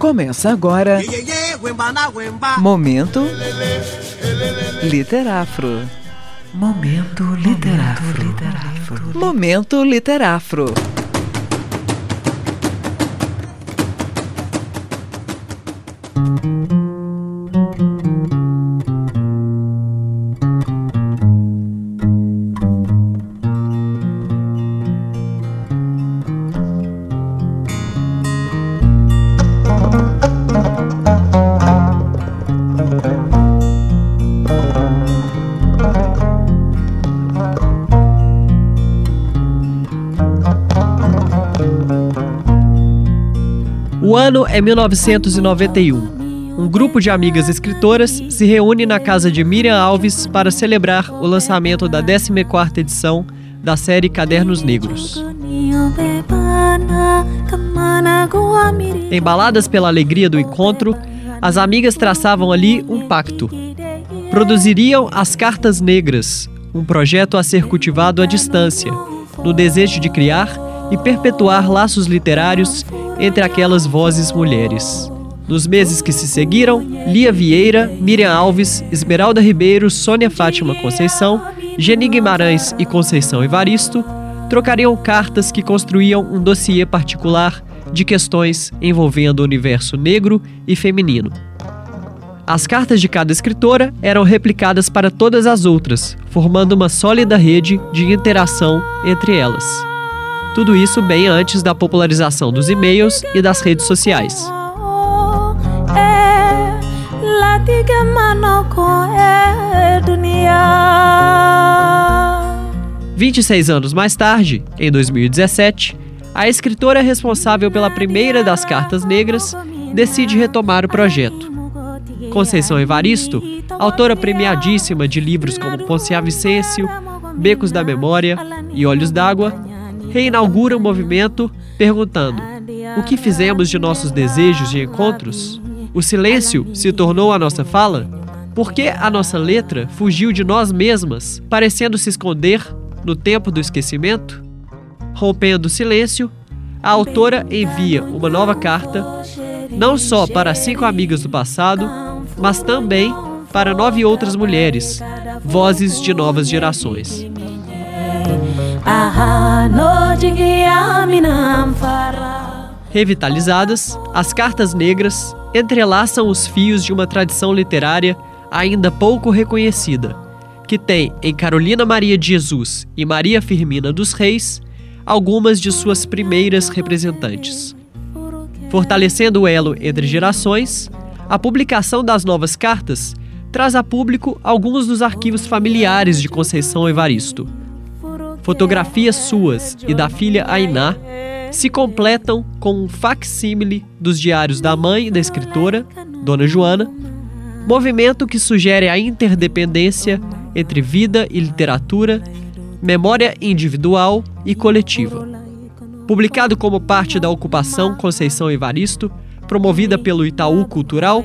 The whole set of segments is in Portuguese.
Começa agora. Momento Literafro. Momento Literafro. Momento Literafro. O ano é 1991. Um grupo de amigas escritoras se reúne na casa de Miriam Alves para celebrar o lançamento da 14ª edição da série Cadernos Negros. Embaladas pela alegria do encontro, as amigas traçavam ali um pacto. Produziriam as Cartas Negras, um projeto a ser cultivado à distância, no desejo de criar e perpetuar laços literários entre aquelas vozes mulheres. Nos meses que se seguiram, Lia Vieira, Miriam Alves, Esmeralda Ribeiro, Sônia Fátima Conceição, Geni Guimarães e Conceição Evaristo trocariam cartas que construíam um dossiê particular de questões envolvendo o universo negro e feminino. As cartas de cada escritora eram replicadas para todas as outras, formando uma sólida rede de interação entre elas. Tudo isso bem antes da popularização dos e-mails e das redes sociais. É, 26 anos mais tarde, em 2017, a escritora responsável pela primeira das cartas negras decide retomar o projeto. Conceição Evaristo, autora premiadíssima de livros como Poncia Vicêncio, Becos da Memória e Olhos d'Água, reinaugura o movimento perguntando: O que fizemos de nossos desejos de encontros? O silêncio se tornou a nossa fala? Por que a nossa letra fugiu de nós mesmas, parecendo se esconder no tempo do esquecimento? Rompendo o silêncio, a autora envia uma nova carta, não só para cinco amigas do passado, mas também para nove outras mulheres, vozes de novas gerações. Revitalizadas, as cartas negras entrelaçam os fios de uma tradição literária ainda pouco reconhecida, que tem em Carolina Maria de Jesus e Maria Firmina dos Reis algumas de suas primeiras representantes. Fortalecendo o elo entre gerações, a publicação das novas cartas traz a público alguns dos arquivos familiares de Conceição Evaristo. Fotografias suas e da filha Ainá se completam com um facsímile dos diários da mãe da escritora, Dona Joana, movimento que sugere a interdependência entre vida e literatura, memória individual e coletiva. Publicado como parte da ocupação Conceição Evaristo, promovida pelo Itaú Cultural,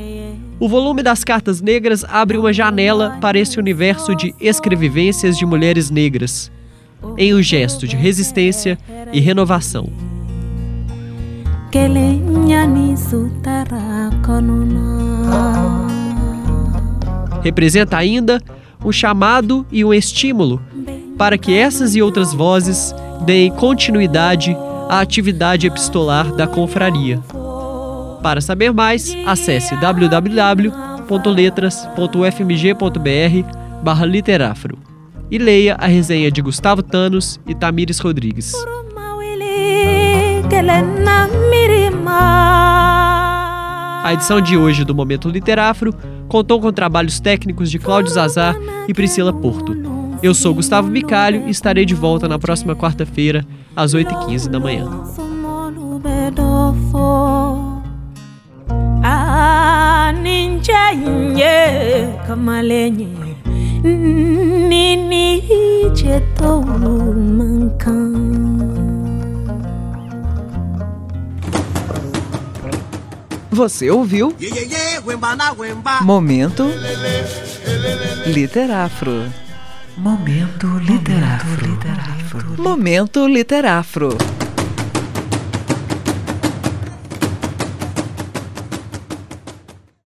o volume das Cartas Negras abre uma janela para esse universo de escrevivências de mulheres negras, em um gesto de resistência e renovação. Representa ainda um chamado e um estímulo para que essas e outras vozes deem continuidade à atividade epistolar da confraria. Para saber mais, acesse www.letras.ufmg.br literafro e leia a resenha de Gustavo Tanos e Tamires Rodrigues. A edição de hoje do Momento Literáfro contou com trabalhos técnicos de Cláudio Zazar e Priscila Porto. Eu sou Gustavo Bicalho e estarei de volta na próxima quarta-feira, às 8h15 da manhã. Você ouviu? Momento Literafro. Momento Literafro. Momento Literafro.